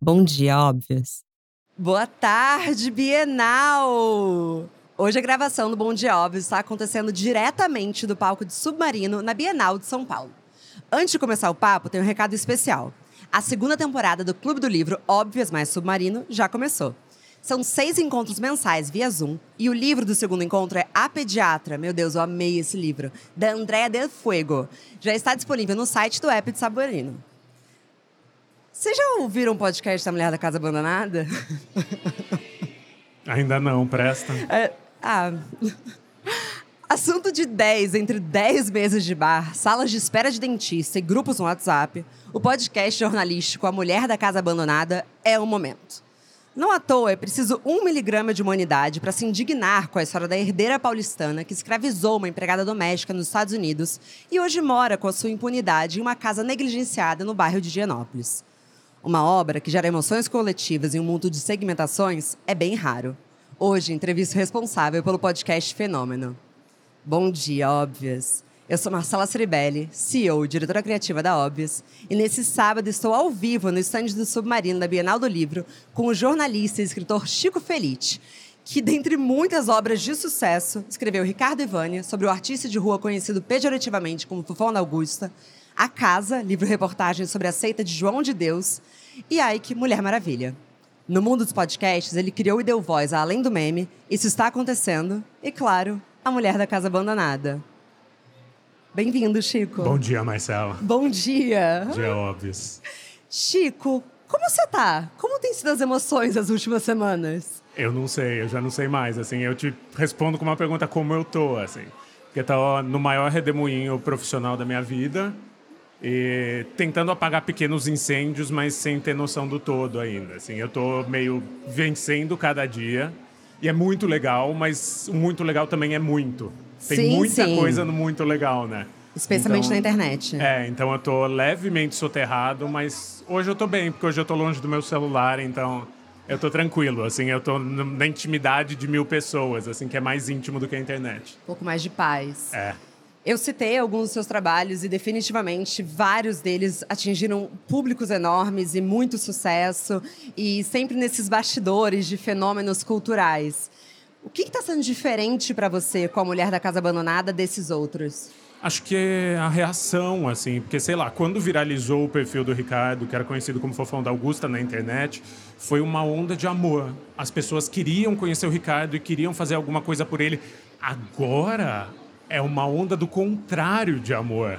Bom dia, óbvias. Boa tarde, Bienal! Hoje a gravação do Bom Dia Óbvio está acontecendo diretamente do palco de Submarino na Bienal de São Paulo. Antes de começar o papo, tem um recado especial. A segunda temporada do Clube do Livro Óbvias Mais Submarino já começou. São seis encontros mensais via Zoom e o livro do segundo encontro é A Pediatra. Meu Deus, eu amei esse livro. Da Andrea Del Fuego. Já está disponível no site do app de Submarino. Vocês já ouviram um podcast da Mulher da Casa Abandonada? Ainda não, presta. É, ah. Assunto de 10 entre 10 mesas de bar, salas de espera de dentista e grupos no WhatsApp, o podcast jornalístico A Mulher da Casa Abandonada é o momento. Não à toa é preciso um miligrama de humanidade para se indignar com a história da herdeira paulistana que escravizou uma empregada doméstica nos Estados Unidos e hoje mora com a sua impunidade em uma casa negligenciada no bairro de Gianópolis. Uma obra que gera emoções coletivas em um mundo de segmentações é bem raro. Hoje, entrevisto responsável pelo podcast Fenômeno. Bom dia, Óbvias. Eu sou Marcela Ceribelli, CEO e diretora criativa da Óbvias, e nesse sábado estou ao vivo no estande do Submarino da Bienal do Livro com o jornalista e escritor Chico Felite, que, dentre muitas obras de sucesso, escreveu Ricardo Ivânia sobre o artista de rua conhecido pejorativamente como Fufão da Augusta, A Casa, livro-reportagem sobre a seita de João de Deus, e Ike, Mulher Maravilha. No mundo dos podcasts, ele criou e deu voz a Além do Meme, Isso Está Acontecendo, e, claro, A Mulher da Casa Abandonada. Bem-vindo, Chico. Bom dia, Marcela. Bom dia. Dia óbvio. Chico, como você tá? Como têm sido as emoções das últimas semanas? Eu não sei, eu já não sei mais. Assim, eu te respondo com uma pergunta como eu tô, assim. Porque tá no maior redemoinho profissional da minha vida e tentando apagar pequenos incêndios, mas sem ter noção do todo ainda. Assim, eu tô meio vencendo cada dia e é muito legal, mas o muito legal também é muito. Tem Sim, muita sim. coisa no muito legal, né? Especialmente Então, na internet. É, então eu tô levemente soterrado, mas hoje eu tô bem, porque hoje eu tô longe do meu celular, então eu tô tranquilo, assim, eu tô na intimidade de mil pessoas, assim, que é mais íntimo do que a internet. Um pouco mais de paz. É. Eu citei alguns dos seus trabalhos e definitivamente vários deles atingiram públicos enormes e muito sucesso e sempre nesses bastidores de fenômenos culturais. O que está sendo diferente para você com a Mulher da Casa Abandonada desses outros? Acho que é a reação, assim, porque sei lá, quando viralizou o perfil do Ricardo, que era conhecido como Fofão da Augusta na internet, foi uma onda de amor. As pessoas queriam conhecer o Ricardo e queriam fazer alguma coisa por ele. Agora é uma onda do contrário de amor.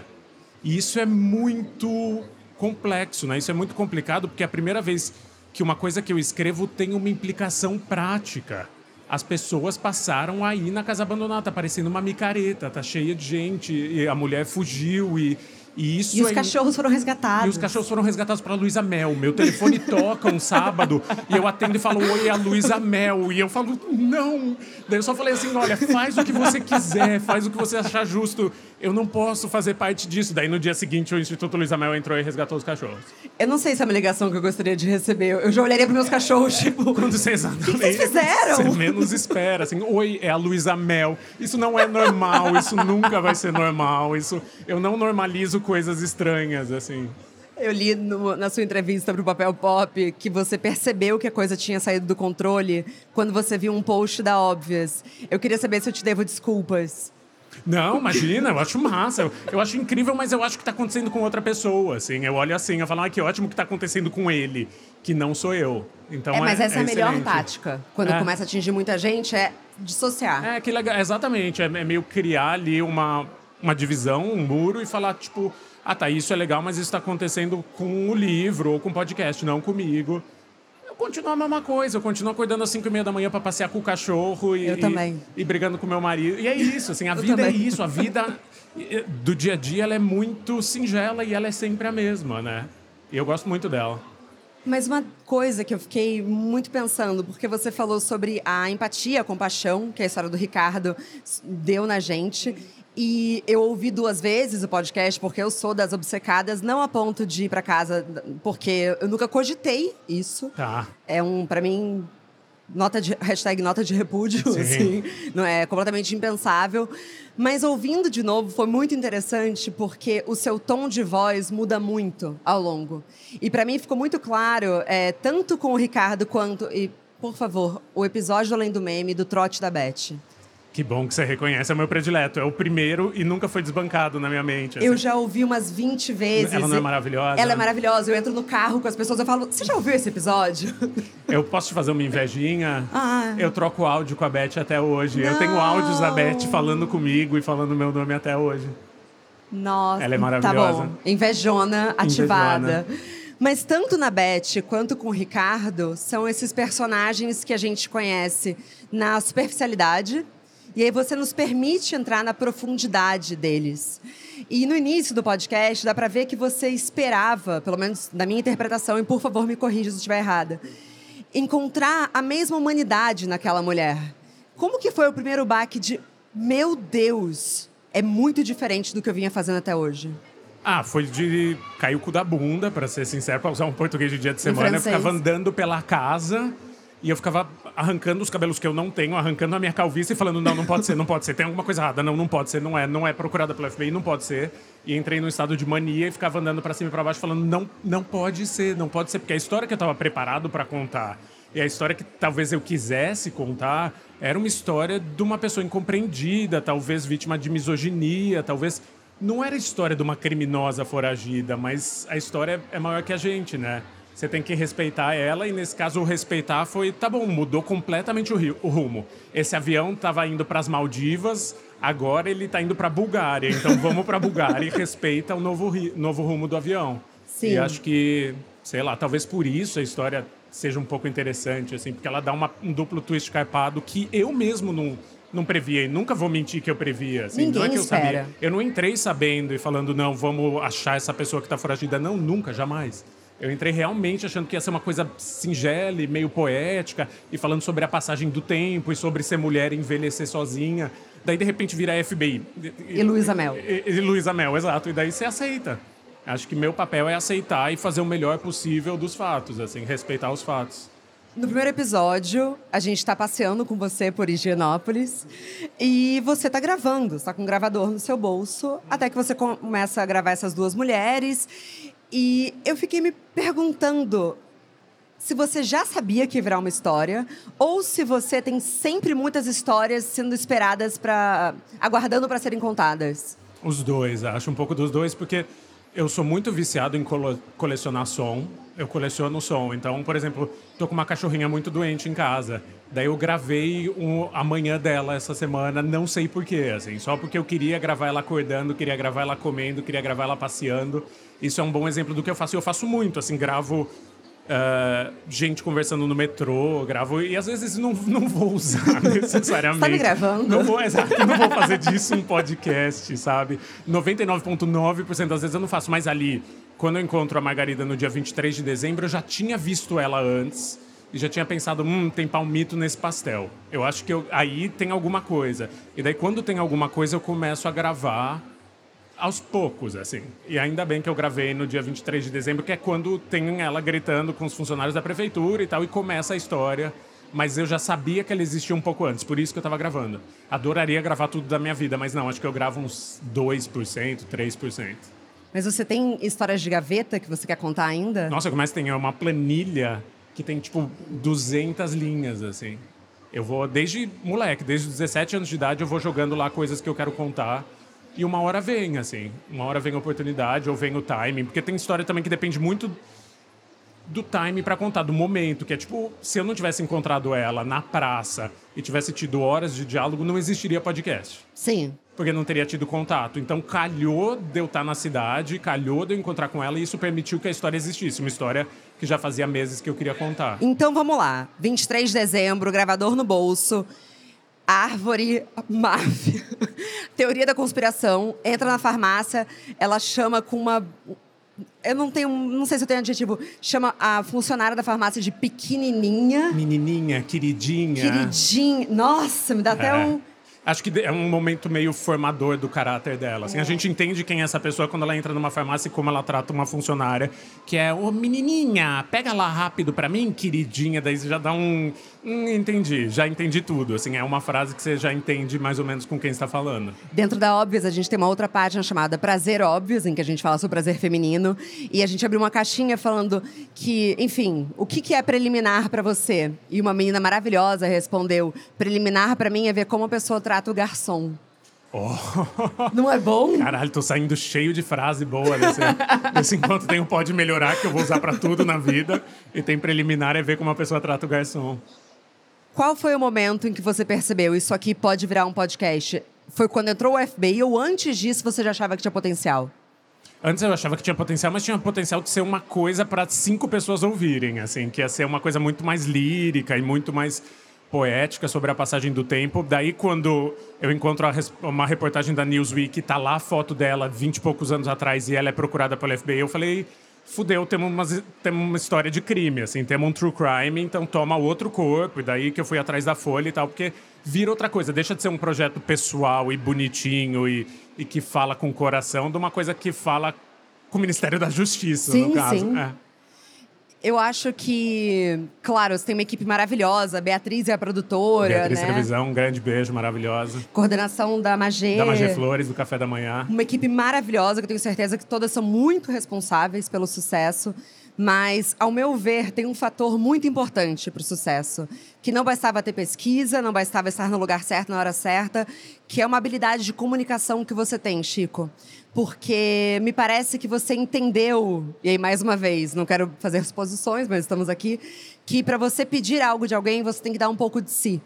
E isso é muito complexo, né? Isso é muito complicado porque é a primeira vez que uma coisa que eu escrevo tem uma implicação prática. As pessoas passaram aí na casa abandonada, tá parecendo uma micareta, tá cheia de gente, e a mulher fugiu e, e isso E os é- cachorros foram resgatados. e os cachorros foram resgatados pela Luísa Mel. Meu telefone toca um sábado e eu atendo e falo, oi, é a Luísa Mel. E eu falo, não. Daí eu só falei assim, olha, faz o que você quiser, faz o que você achar justo. Eu não posso fazer parte disso. Daí no dia seguinte o Instituto Luísa Mel entrou e resgatou os cachorros. Eu não sei se é uma ligação que eu gostaria de receber. Eu já olharia para meus cachorros, tipo. Quando que vocês fizeram? Você menos espera. Assim, oi, é a Luísa Mel. Isso não é normal, isso nunca vai ser normal. Isso, eu não normalizo coisas estranhas, assim. Eu li no- na sua entrevista para o Papel Pop que você percebeu que a coisa tinha saído do controle quando você viu um post da Óbvias. Eu queria saber se eu te devo desculpas. Não, imagina, eu acho massa. Eu, eu acho incrível, mas eu acho que tá acontecendo com outra pessoa, assim. Eu olho assim, eu falo, ah, que ótimo que tá acontecendo com ele, que não sou eu. Então é, mas essa é, a melhor excelente. tática. Quando É. começa a atingir muita gente, é dissociar. É, que legal, exatamente. É, é meio criar ali uma, uma divisão, um muro e falar, tipo, ah, tá, isso é legal, mas isso tá acontecendo com o livro ou com o podcast, não comigo. Eu continuo a mesma coisa, eu continuo acordando às 5 e meia da manhã para passear com o cachorro e, Eu e- também. e brigando com meu marido. E é isso, assim, a Eu vida é também. isso, a vida do dia a dia ela é muito singela e ela é sempre a mesma, né? E eu gosto muito dela. Mas uma coisa que eu fiquei muito pensando, porque você falou sobre a empatia, a compaixão, que a história do Ricardo deu na gente. E eu ouvi duas vezes o podcast, porque eu sou das obcecadas, não a ponto de ir para casa, porque eu nunca cogitei isso. Tá. É um, para mim, nota de, hashtag nota de repúdio, Sim. assim, não é completamente impensável. Mas ouvindo de novo foi muito interessante porque o seu tom de voz muda muito ao longo. E para mim ficou muito claro, é, tanto com o Ricardo quanto e por favor, o episódio do Além do Meme do trote da Beth. Que bom que você reconhece, é o meu predileto. É o primeiro e nunca foi desbancado na minha mente. assim. Eu já ouvi umas 20 vezes. Ela não é maravilhosa? Ela é maravilhosa. Eu entro no carro com as pessoas e falo: Você já ouviu esse episódio? Eu posso te fazer uma invejinha? Ah. Eu troco áudio com a Beth até hoje. Eu tenho Não. áudios da Beth falando comigo e falando meu nome até hoje. Nossa, Ela é Tá maravilhosa. bom. Invejona ativada. Mas tanto na Beth quanto com o Ricardo, são esses personagens que a gente conhece na superficialidade. E aí você nos permite entrar na profundidade deles. E no início do podcast, dá pra ver que você esperava, pelo menos na minha interpretação, e por favor me corrija se estiver errada, encontrar a mesma humanidade naquela mulher. Como que foi o primeiro baque de, meu Deus, é muito diferente do que eu vinha fazendo até hoje? Ah, foi de cair o cu da bunda, pra ser sincero, pra usar um português de dia de semana. Eu ficava andando pela casa e eu ficava arrancando os cabelos que eu não tenho, arrancando a minha calvície e falando: não, não pode ser, não pode ser, tem alguma coisa errada, não, não pode ser, não é, não é procurada pelo FBI, não pode ser. E entrei num estado de mania e ficava andando pra cima e pra baixo falando: não, não pode ser, não pode ser, porque a história que eu tava preparado pra contar e a história que talvez eu quisesse contar era uma história de uma pessoa incompreendida, talvez vítima de misoginia, talvez. Não era a história de uma criminosa foragida, mas a história é maior que a gente, né? Você tem que respeitar ela, e nesse caso, o respeitar foi, tá bom, mudou completamente o, rio- o rumo. Esse avião estava indo para as Maldivas, agora ele está indo para Bulgária. Então vamos para Bulgária e respeita o novo, ri- novo rumo do avião. Sim. E acho que, sei lá, talvez por isso a história seja um pouco interessante, assim, porque ela dá uma- um duplo twist carpado que eu mesmo não, não previa. E nunca vou mentir que eu previa. Assim, não é Ninguém que eu espera. sabia. Eu não entrei sabendo e falando, não, vamos achar essa pessoa que está foragida. Não, nunca, jamais. Eu entrei realmente achando que ia ser uma coisa singela e meio poética, e falando sobre a passagem do tempo e sobre ser mulher e envelhecer sozinha. Daí, de repente, vira FBI. E Luísa Mel. E, e Luísa Mel, exato. E daí você aceita. Acho que meu papel é aceitar e fazer o melhor possível dos fatos, assim, respeitar os fatos. No primeiro episódio, a gente está passeando com você por Higienópolis e você está gravando, está com um gravador no seu bolso, até que você começa a gravar essas duas mulheres. E eu fiquei me perguntando se você já sabia que virar uma história ou se você tem sempre muitas histórias sendo esperadas para aguardando para serem contadas. Os dois, acho um pouco dos dois, porque eu sou muito viciado em colecionar som. Eu coleciono som. Então, por exemplo, tô com uma cachorrinha muito doente em casa. Daí eu gravei um, a manhã dela essa semana, não sei porquê, assim, só porque eu queria gravar ela acordando, queria gravar ela comendo, queria gravar ela passeando. Isso é um bom exemplo do que eu faço. E eu faço muito, assim, gravo ah, gente conversando no metrô, gravo e às vezes não, não vou usar necessariamente. Tá me gravando? Não vou, exato, eu não vou fazer disso um podcast, sabe? 99,9% das vezes eu não faço, mas ali, quando eu encontro a Margarida no dia 23 de dezembro, eu já tinha visto ela antes e já tinha pensado, hum, tem palmito nesse pastel. Eu acho que eu- aí tem alguma coisa. E daí, quando tem alguma coisa, eu começo a gravar aos poucos, assim. E ainda bem que eu gravei no dia 23 de dezembro, que é quando tem ela gritando com os funcionários da prefeitura e tal, e começa a história. Mas eu já sabia que ela existia um pouco antes, por isso que eu tava gravando. Adoraria gravar tudo da minha vida, mas não, acho que eu gravo uns 2%, 3%. Mas você tem histórias de gaveta que você quer contar ainda? Nossa, como é que tem? É uma planilha que tem, tipo, 200 linhas, assim. Eu vou, desde moleque, desde os 17 anos de idade, eu vou jogando lá coisas que eu quero contar. E uma hora vem, assim. Uma hora vem a oportunidade ou vem o timing. Porque tem história também que depende muito do time pra contar, do momento. Que é tipo, se eu não tivesse encontrado ela na praça e tivesse tido horas de diálogo, não existiria podcast Sim. porque não teria tido contato. Então, calhou de eu estar na cidade, calhou de eu encontrar com ela, e isso permitiu que a história existisse. Uma história que já fazia meses que eu queria contar. Então vamos lá. 23 de dezembro, gravador no bolso. Árvore máfia. Teoria da conspiração. Entra na farmácia, ela chama com uma. Eu não tenho. Não sei se eu tenho adjetivo. Chama a funcionária da farmácia de pequenininha. Menininha, queridinha. Queridinha. Nossa, me dá até É. um. Acho que é um momento meio formador do caráter dela. Assim, A gente entende quem é essa pessoa quando ela entra numa farmácia e como ela trata uma funcionária, que é, ô menininha, pega lá rápido pra mim, queridinha. Daí você já dá um, Hum, entendi, já entendi tudo. Assim, é uma frase que você já entende mais ou menos com quem está falando. Dentro da Óbvias, a gente tem uma outra página chamada Prazer Óbvios, em que a gente fala sobre prazer feminino. E a gente abriu uma caixinha falando que, enfim, o que, que é preliminar para você? E uma menina maravilhosa respondeu: preliminar para mim é ver como a pessoa trata o garçom. Oh. Não é bom? Caralho, tô saindo cheio de frase boa nesse, nesse enquanto tem o pode melhorar, que eu vou usar para tudo na vida. E tem preliminar é ver como a pessoa trata o garçom. Qual foi o momento em que você percebeu isso aqui pode virar um podcast? Foi quando entrou o FBI ou antes disso você já achava que tinha potencial? Antes eu achava que tinha potencial, mas tinha potencial de ser uma coisa para cinco pessoas ouvirem, assim, que ia ser uma coisa muito mais lírica e muito mais poética sobre a passagem do tempo. Daí, quando eu encontro uma reportagem da Newsweek, tá lá a foto dela, 20 e poucos anos atrás, e ela é procurada pelo FBI, eu falei, fudeu, temos uma, temos uma história de crime, assim, temos um true crime, então toma outro corpo, e daí que eu fui atrás da Folha e tal, porque vira outra coisa, deixa de ser um projeto pessoal e bonitinho e, e que fala com o coração, de uma coisa que fala com o Ministério da Justiça, sim, no caso. Sim. É. Eu acho que, claro, você tem uma equipe maravilhosa, Beatriz é a produtora, Beatriz né? Televisão, um grande beijo, maravilhosa. Coordenação da Magê. Da Magê Flores, do Café da Manhã. Uma equipe maravilhosa, que eu tenho certeza que todas são muito responsáveis pelo sucesso. Mas, ao meu ver, tem um fator muito importante para o sucesso, que não bastava ter pesquisa, não bastava estar no lugar certo na hora certa, que é uma habilidade de comunicação que você tem, Chico. Porque me parece que você entendeu, e aí mais uma vez, não quero fazer exposições, mas estamos aqui, que para você pedir algo de alguém, você tem que dar um pouco de si.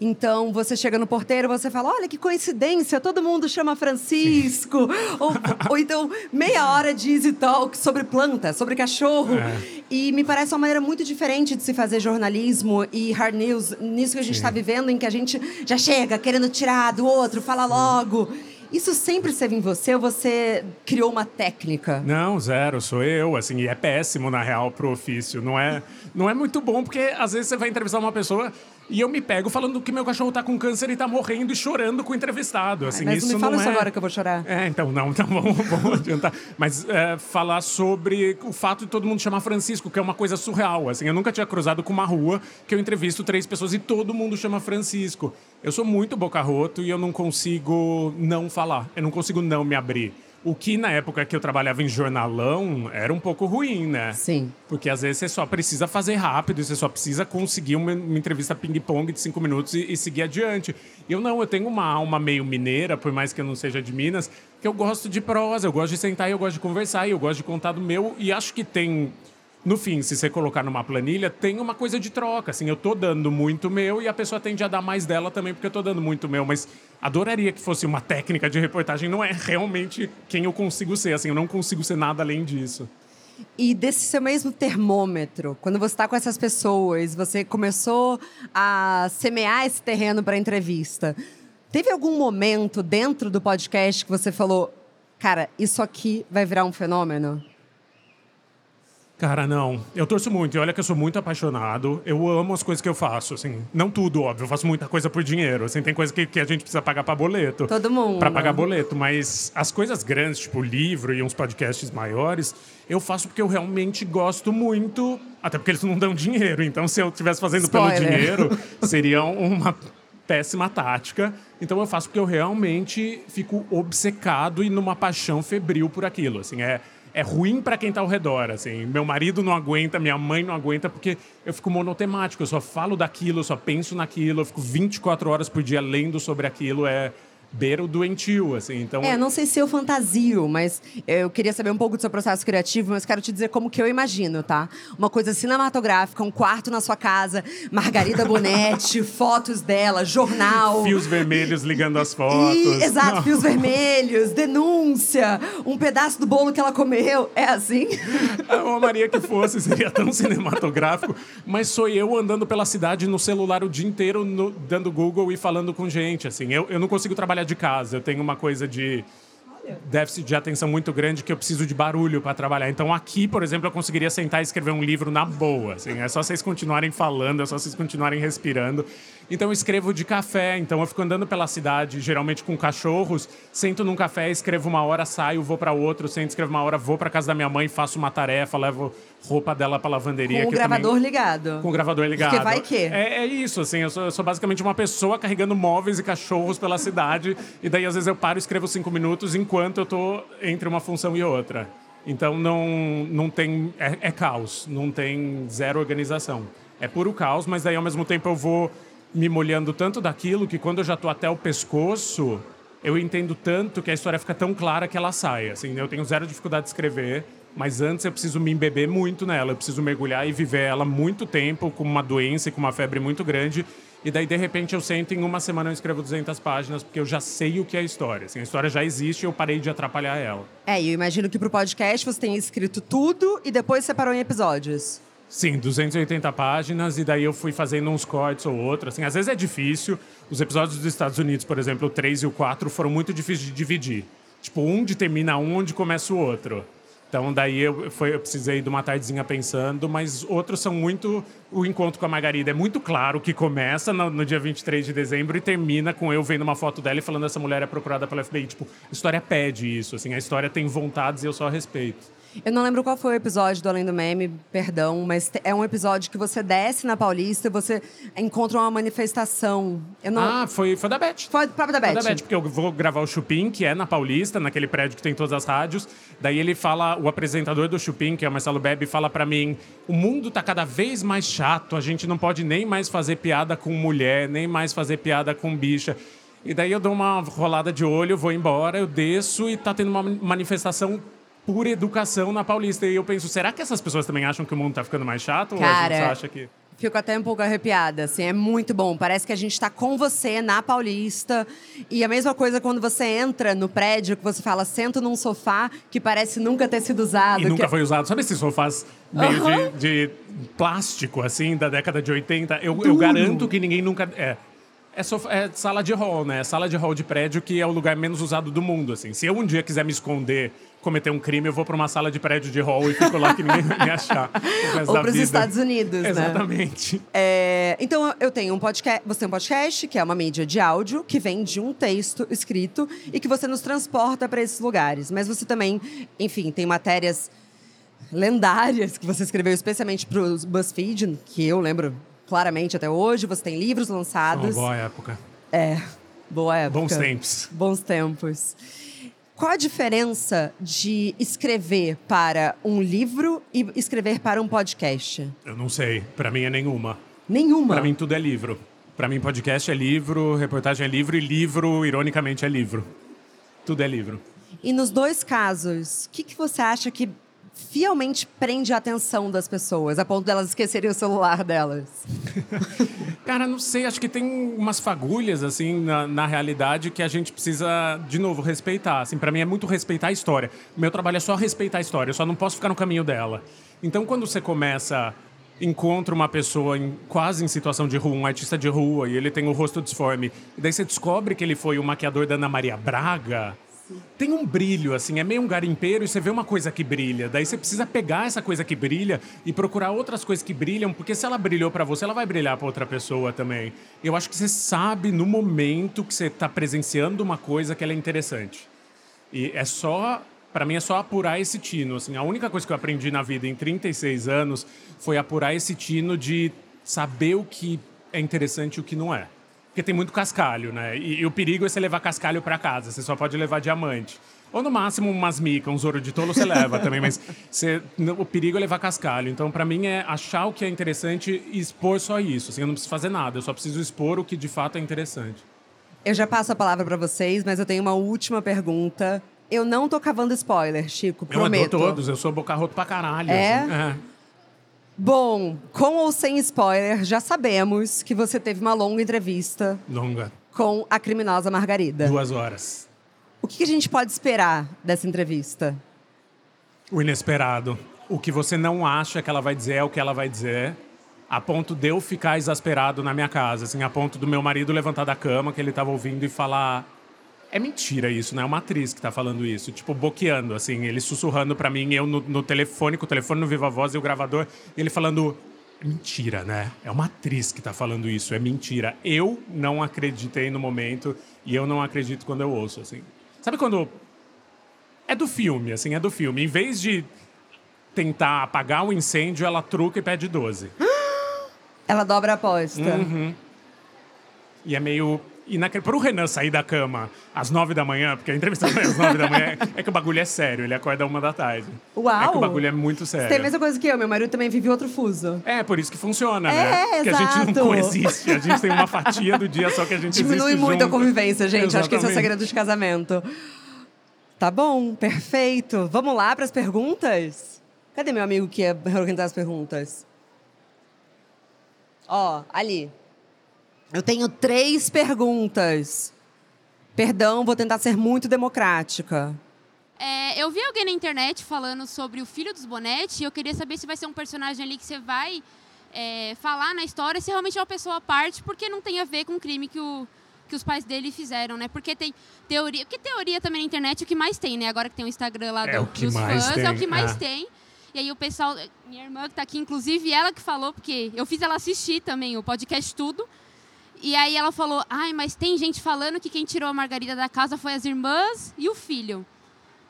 Então, você chega no porteiro, você fala: olha que coincidência, todo mundo chama Francisco. ou, ou, então, meia hora de easy talk sobre planta, sobre cachorro. É. E me parece uma maneira muito diferente de se fazer jornalismo e hard news, nisso que a gente está vivendo, em que a gente já chega querendo tirar do outro, fala logo. Isso sempre esteve em você ou você criou uma técnica? Não, zero, sou eu, assim, e é péssimo na real pro ofício. Não é, não é muito bom porque às vezes você vai entrevistar uma pessoa e eu me pego falando que meu cachorro tá com câncer e tá morrendo e chorando com o entrevistado. Assim, Ai, mas isso não me fala não isso é... agora que eu vou chorar. É, então não, então vamos, vamos adiantar. Mas é, falar sobre o fato de todo mundo chamar Francisco, que é uma coisa surreal. Assim, eu nunca tinha cruzado com uma rua que eu entrevisto três pessoas e todo mundo chama Francisco. Eu sou muito boca-roto e eu não consigo não falar. Eu não consigo não me abrir. O que na época que eu trabalhava em jornalão era um pouco ruim, né? Sim. Porque às vezes você só precisa fazer rápido, você só precisa conseguir uma, uma entrevista ping-pong de cinco minutos e, e, seguir adiante. Eu não, eu tenho uma alma meio mineira, por mais que eu não seja de Minas, que eu gosto de prosa, eu gosto de sentar e eu gosto de conversar, e eu gosto de contar do meu, e acho que tem no fim, se você colocar numa planilha, tem uma coisa de troca. Assim, eu tô dando muito meu e a pessoa tende a dar mais dela também, porque eu tô dando muito meu. Mas adoraria que fosse uma técnica de reportagem. Não é realmente quem eu consigo ser. Assim, eu não consigo ser nada além disso. E desse seu mesmo termômetro, quando você está com essas pessoas, você começou a semear esse terreno para entrevista. Teve algum momento dentro do podcast que você falou, cara, isso aqui vai virar um fenômeno? Cara, não. Eu torço muito. E olha que eu sou muito apaixonado. Eu amo as coisas que eu faço, assim. Não tudo, óbvio. Eu faço muita coisa por dinheiro. Assim, tem coisa que, que a gente precisa pagar para boleto. Todo mundo. Para pagar boleto. Mas as coisas grandes, tipo livro e uns podcasts maiores, eu faço porque eu realmente gosto muito. Até porque eles não dão dinheiro. Então, se eu estivesse fazendo Spoiler. pelo dinheiro, seria uma péssima tática. Então eu faço porque eu realmente fico obcecado e numa paixão febril por aquilo. Assim, é é ruim para quem está ao redor, assim. Meu marido não aguenta, minha mãe não aguenta, porque eu fico monotemático, eu só falo daquilo, eu só penso naquilo, eu fico 24 horas por dia lendo sobre aquilo, é beira o doentio, assim. Então... É, não sei se eu fantasio, mas eu queria saber um pouco do seu processo criativo, mas quero te dizer como que eu imagino, tá? Uma coisa cinematográfica, um quarto na sua casa, Margarida Bonetti, fotos dela, jornal. Fios vermelhos ligando as fotos. E, exato, não. fios vermelhos, denúncia, um pedaço do bolo que ela comeu. É assim? A Maria que fosse, seria tão cinematográfico, mas sou eu andando pela cidade no celular o dia inteiro, no, dando Google e falando com gente, assim. Eu, eu não consigo trabalhar trabalhar de casa. Eu tenho uma coisa de déficit de atenção muito grande que eu preciso de barulho para trabalhar. Então aqui, por exemplo, eu conseguiria sentar e escrever um livro na boa. Assim, é só vocês continuarem falando, é só vocês continuarem respirando. Então eu escrevo de café. Então eu fico andando pela cidade, geralmente com cachorros, sento num café, escrevo uma hora, saio, vou para outro, sento, escrevo uma hora, vou para casa da minha mãe, faço uma tarefa, levo roupa dela pra lavanderia. Com o gravador também... ligado. Com o gravador ligado. Porque vai que. É, é isso, assim, eu sou, eu sou basicamente uma pessoa carregando móveis e cachorros pela cidade, e daí às vezes eu paro e escrevo cinco minutos enquanto eu tô entre uma função e outra. Então não, não tem. É, é caos, não tem zero organização. É puro caos, mas daí ao mesmo tempo eu vou me molhando tanto daquilo que quando eu já tô até o pescoço, eu entendo tanto que a história fica tão clara que ela sai. Assim, eu tenho zero dificuldade de escrever, mas antes eu preciso me embeber muito nela, eu preciso mergulhar e viver ela muito tempo com uma doença e com uma febre muito grande. E daí, de repente, eu sento em uma semana eu escrevo 200 páginas, porque eu já sei o que é a história. Assim, a história já existe e eu parei de atrapalhar ela. É, e eu imagino que pro podcast você tenha escrito tudo e depois separou em episódios. Sim, 280 páginas, e daí eu fui fazendo uns cortes ou outros. Assim, às vezes é difícil. Os episódios dos Estados Unidos, por exemplo, o 3 e o 4, foram muito difíceis de dividir. Tipo, um de termina um, onde começa o outro. Então, daí eu, foi, eu precisei de uma tardezinha pensando, mas outros são muito. O encontro com a Margarida é muito claro que começa no, no dia 23 de dezembro e termina com eu vendo uma foto dela e falando essa mulher é procurada pela FBI. Tipo, a história pede isso, assim, a história tem vontades e eu só respeito. Eu não lembro qual foi o episódio do Além do Meme, perdão, mas é um episódio que você desce na Paulista e você encontra uma manifestação. Não... Ah, foi, foi da Beth. Foi próprio da Beth. Foi da Beth, porque eu vou gravar o Chupim, que é na Paulista, naquele prédio que tem todas as rádios. Daí ele fala, o apresentador do Chupim, que é o Marcelo Bebe, fala para mim: o mundo tá cada vez mais chato, a gente não pode nem mais fazer piada com mulher, nem mais fazer piada com bicha. E daí eu dou uma rolada de olho, vou embora, eu desço e tá tendo uma manifestação por educação na Paulista. E eu penso, será que essas pessoas também acham que o mundo tá ficando mais chato? Cara, ou a gente acha que. Fico até um pouco arrepiada, assim, é muito bom. Parece que a gente está com você na Paulista. E a mesma coisa quando você entra no prédio, que você fala, sento num sofá que parece nunca ter sido usado. E nunca que... é foi usado. Sabe esses sofás meio Aham. de, de plástico, assim, da década de 80? Eu, eu garanto que ninguém nunca. É. É, sof- é sala de hall, né? Sala de hall de prédio que é o lugar menos usado do mundo, assim. Se eu um dia quiser me esconder, cometer um crime, eu vou para uma sala de prédio de hall e fico lá que ninguém vai me achar. Ou para os. Estados Unidos, né? Exatamente. É, então, eu tenho um podcast. Você tem um podcast, que é uma mídia de áudio, que vem de um texto escrito e que você nos transporta para esses lugares. Mas você também, enfim, tem matérias lendárias que você escreveu especialmente para o BuzzFeed, que eu lembro claramente até hoje. Você tem livros Uma lançados. boa época. É, boa época. Bons tempos. Bons tempos. Qual a diferença de escrever para um livro e escrever para um podcast? Eu não sei. Para mim é nenhuma. Nenhuma. Para mim tudo é livro. Para mim podcast é livro, reportagem é livro e livro, ironicamente, é livro. Tudo é livro. E nos dois casos, o que, que você acha que fielmente prende a atenção das pessoas, a ponto delas esquecerem o celular delas? Cara, não sei, acho que tem umas fagulhas, assim, na, na realidade que a gente precisa, de novo, respeitar. Assim, para mim é muito respeitar a história. Meu trabalho é só respeitar a história, eu só não posso ficar no caminho dela. Então, quando você começa, encontra uma pessoa em, quase em situação de rua, um artista de rua, e ele tem o rosto disforme, e daí você descobre que ele foi o maquiador da Ana Maria Braga. Tem um brilho, assim, é meio um garimpeiro e você vê uma coisa que brilha. Daí você precisa pegar essa coisa que brilha e procurar outras coisas que brilham, porque se ela brilhou pra você, ela vai brilhar pra outra pessoa também. Eu acho que você sabe no momento que você tá presenciando uma coisa que ela é interessante. E é só, Pra mim é só apurar esse tino, assim. A única coisa que eu aprendi na vida em 36 anos foi apurar esse tino de saber o que é interessante e o que não é. Porque tem muito cascalho, né? E, e o perigo é você levar cascalho pra casa. Você só pode levar diamante. Ou no máximo umas micas, uns ouro de tolo você leva também, mas você, o perigo é levar cascalho. Então, pra mim, é achar o que é interessante e expor só isso. Assim, eu não preciso fazer nada, eu só preciso expor o que de fato é interessante. Eu já passo a palavra pra vocês, mas eu tenho uma última pergunta. Eu não tô cavando spoiler, Chico, Eu prometo. adoro todos, eu sou boca rota pra caralho. É? assim. é. Bom, com ou sem spoiler, já sabemos que você teve uma longa entrevista Longa. com a criminosa Margarida. Duas horas. O que a gente pode esperar dessa entrevista? O inesperado. O que você não acha que ela vai dizer é o que ela vai dizer. A ponto de eu ficar exasperado na minha casa. Assim, a ponto do meu marido levantar da cama, que ele tava ouvindo, e falar... É mentira isso, né? É uma atriz que tá falando isso. Tipo, boqueando, assim. Ele sussurrando pra mim, eu no, no telefone, com o telefone no Viva Voz e o gravador. E ele falando... É mentira, né? É uma atriz que tá falando isso. É mentira. Eu não acreditei no momento. E eu não acredito quando eu ouço, assim. Sabe quando... É do filme, assim, é do filme. Em vez de tentar apagar o incêndio, ela truca e pede 12. Ela dobra a aposta. Uhum. E é meio. E naquele, pro Renan sair da cama às nove da manhã, porque a entrevista é às nove da manhã, é que o bagulho é sério, ele acorda uma da tarde. Uau! É que o bagulho é muito sério. Tem a mesma coisa que eu, meu marido também vive outro fuso. É, por isso que funciona, É, né? Porque a gente exato. não coexiste, a gente tem uma fatia do dia só que a gente Diminui muito a junto. convivência, gente. Acho que esse é o Exatamente. segredo de casamento. Tá bom, perfeito. Vamos lá para as perguntas? Cadê meu amigo que ia organizar as perguntas? Ó, ali. Eu tenho três perguntas. Perdão, vou tentar ser muito democrática. É, eu vi alguém na internet falando sobre o filho dos Bonetti e eu queria saber se vai ser um personagem ali que você vai é, falar na história, se realmente é uma pessoa à parte, porque não tem a ver com o crime que, o- que os pais dele fizeram, né? Porque tem teoria. Porque teoria também na internet é o que mais tem, né? Agora que tem o Instagram lá É do- o que dos mais fãs, tem, é o que mais é. tem. E aí o pessoal. Minha irmã que tá aqui, inclusive, ela que falou, porque eu fiz ela assistir também o podcast tudo. E aí ela falou: ai, mas tem gente falando que quem tirou a Margarida da casa foi as irmãs e o filho.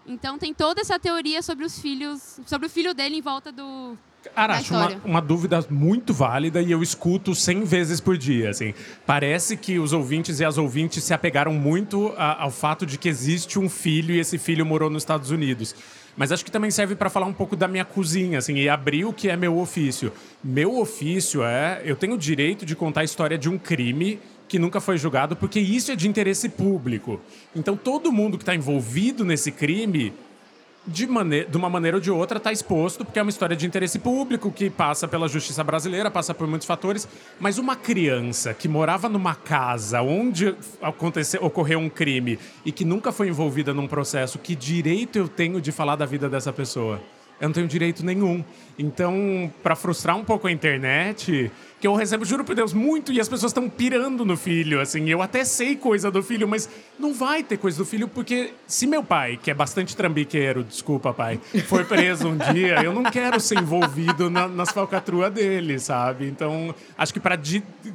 Então tem toda essa teoria sobre os filhos, sobre o filho dele em volta do. Cara, acho uma, uma dúvida muito válida e eu escuto 100 vezes por dia. Assim. Parece que os ouvintes e as ouvintes se apegaram muito a- ao fato de que existe um filho e esse filho morou nos Estados Unidos. Mas acho que também serve para falar um pouco da minha cozinha, assim, e abrir o que é meu ofício. Meu ofício é, eu tenho o direito de contar a história de um crime que nunca foi julgado, porque isso é de interesse público. Então todo mundo que está envolvido nesse crime de, mane- de uma maneira ou de outra está exposto, porque é uma história de interesse público que passa pela justiça brasileira, passa por muitos fatores. Mas uma criança que morava numa casa onde aconteceu, ocorreu um crime e que nunca foi envolvida num processo, que direito eu tenho de falar da vida dessa pessoa? Eu não tenho direito nenhum. Então, para frustrar um pouco a internet, que eu recebo, juro por Deus, muito, e as pessoas estão pirando no filho, assim. Eu até sei coisa do filho, mas não vai ter coisa do filho, porque se meu pai, que é bastante trambiqueiro, desculpa, pai, for preso um dia, eu não quero ser envolvido na, nas falcatruas dele, sabe? Então, acho que para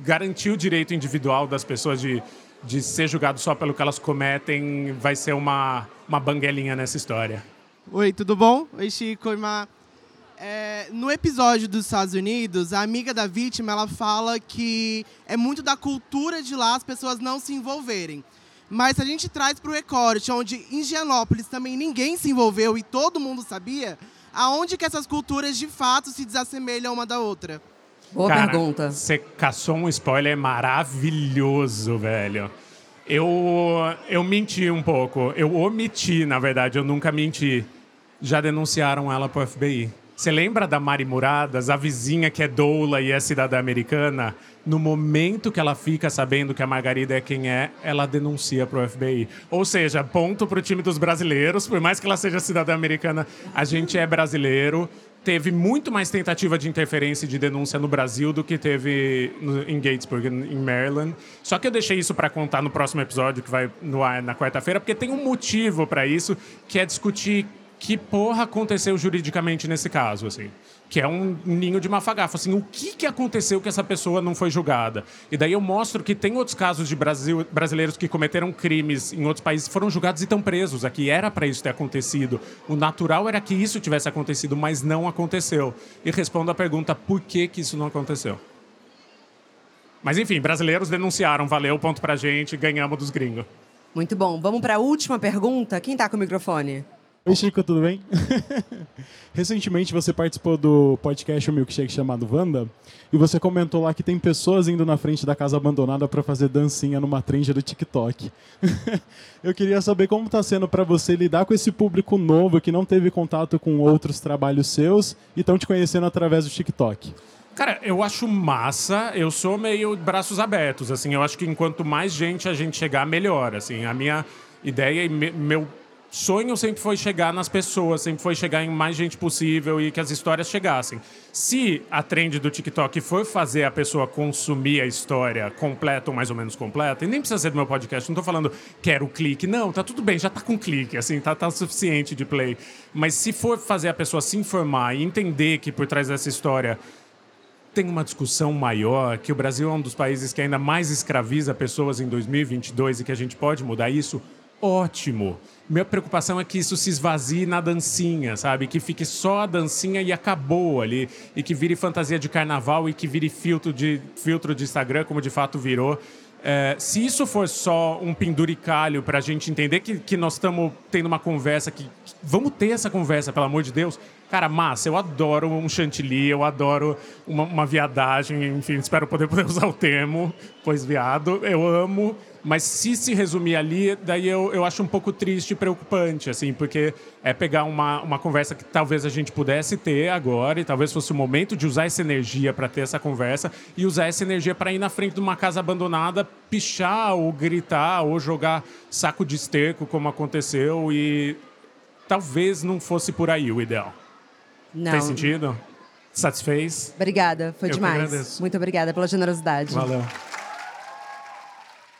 garantir o direito individual das pessoas de, de ser julgado só pelo que elas cometem, vai ser uma, uma banguelinha nessa história. Oi, tudo bom? Oi, Chico, Irmã. É, no episódio dos Estados Unidos, a amiga da vítima ela fala que é muito da cultura de lá as pessoas não se envolverem. Mas se a gente traz para o recorte, onde em Gianópolis também ninguém se envolveu e todo mundo sabia, aonde que essas culturas de fato se desassemelham uma da outra? Boa Cara, pergunta. Você caçou um spoiler maravilhoso, velho. Eu, eu menti um pouco. Eu omiti, na verdade, eu nunca menti. Já denunciaram ela pro FBI. Você lembra da Mari Muradas, a vizinha que é doula e é cidadã americana? No momento que ela fica sabendo que a Margarida é quem é, ela denuncia pro FBI. Ou seja, ponto pro time dos brasileiros, por mais que ela seja cidadã americana, a gente é brasileiro. Teve muito mais tentativa de interferência e de denúncia no Brasil do que teve no- em Gatesburg, em Maryland. Só que eu deixei isso para contar no próximo episódio, que vai no ar na quarta-feira, porque tem um motivo para isso, que é discutir que porra aconteceu juridicamente nesse caso, assim. Que é um ninho de mafagafa. Assim, o que, que aconteceu que essa pessoa não foi julgada? E daí eu mostro que tem outros casos de Brasil, brasileiros que cometeram crimes em outros países, foram julgados e estão presos. Aqui era para isso ter acontecido. O natural era que isso tivesse acontecido, mas não aconteceu. E respondo a pergunta, por que, que isso não aconteceu? Mas enfim, brasileiros denunciaram, valeu, ponto pra gente, ganhamos dos gringos. Muito bom. Vamos para a última pergunta. Quem tá com o microfone? Oi, Chico, tudo bem? Recentemente você participou do podcast O Milkshake chamado Wanda e você comentou lá que tem pessoas indo na frente da casa abandonada para fazer dancinha numa trend do TikTok. Eu queria saber como está sendo para você lidar com esse público novo que não teve contato com outros trabalhos seus e estão te conhecendo através do TikTok. Cara, eu acho massa. Eu sou meio braços abertos, assim. Eu acho que enquanto mais gente a gente chegar, melhor, assim. A minha ideia e me- meu sonho sempre foi chegar nas pessoas, sempre foi chegar em mais gente possível e que as histórias chegassem. Se a trend do TikTok for fazer a pessoa consumir a história completa ou mais ou menos completa, e nem precisa ser do meu podcast, não tô falando quero clique, não, tá tudo bem, já tá com clique, assim, tá, tá suficiente de play. Mas se for fazer a pessoa se informar e entender que por trás dessa história tem uma discussão maior, que o Brasil é um dos países que ainda mais escraviza pessoas em 2022 e que a gente pode mudar isso, ótimo. Minha preocupação é que isso se esvazie na dancinha, sabe? Que fique só a dancinha e acabou ali. E que vire fantasia de carnaval e que vire filtro de, filtro de Instagram, como de fato virou. É, se isso for só um penduricalho para a gente entender que, que nós estamos tendo uma conversa, que, que, vamos ter essa conversa, pelo amor de Deus. Cara, massa, eu adoro um chantilly, eu adoro uma, uma viadagem, enfim, espero poder, poder usar o termo, pois viado, eu amo. Mas se se resumir ali, daí eu, eu acho um pouco triste e preocupante, assim, porque é pegar uma, uma conversa que talvez a gente pudesse ter agora, e talvez fosse o momento de usar essa energia para ter essa conversa, e usar essa energia para ir na frente de uma casa abandonada, pichar ou gritar ou jogar saco de esterco, como aconteceu, e talvez não fosse por aí o ideal. Não. Tem sentido? Satisfez? Obrigada, foi Eu demais. Muito obrigada pela generosidade. Valeu.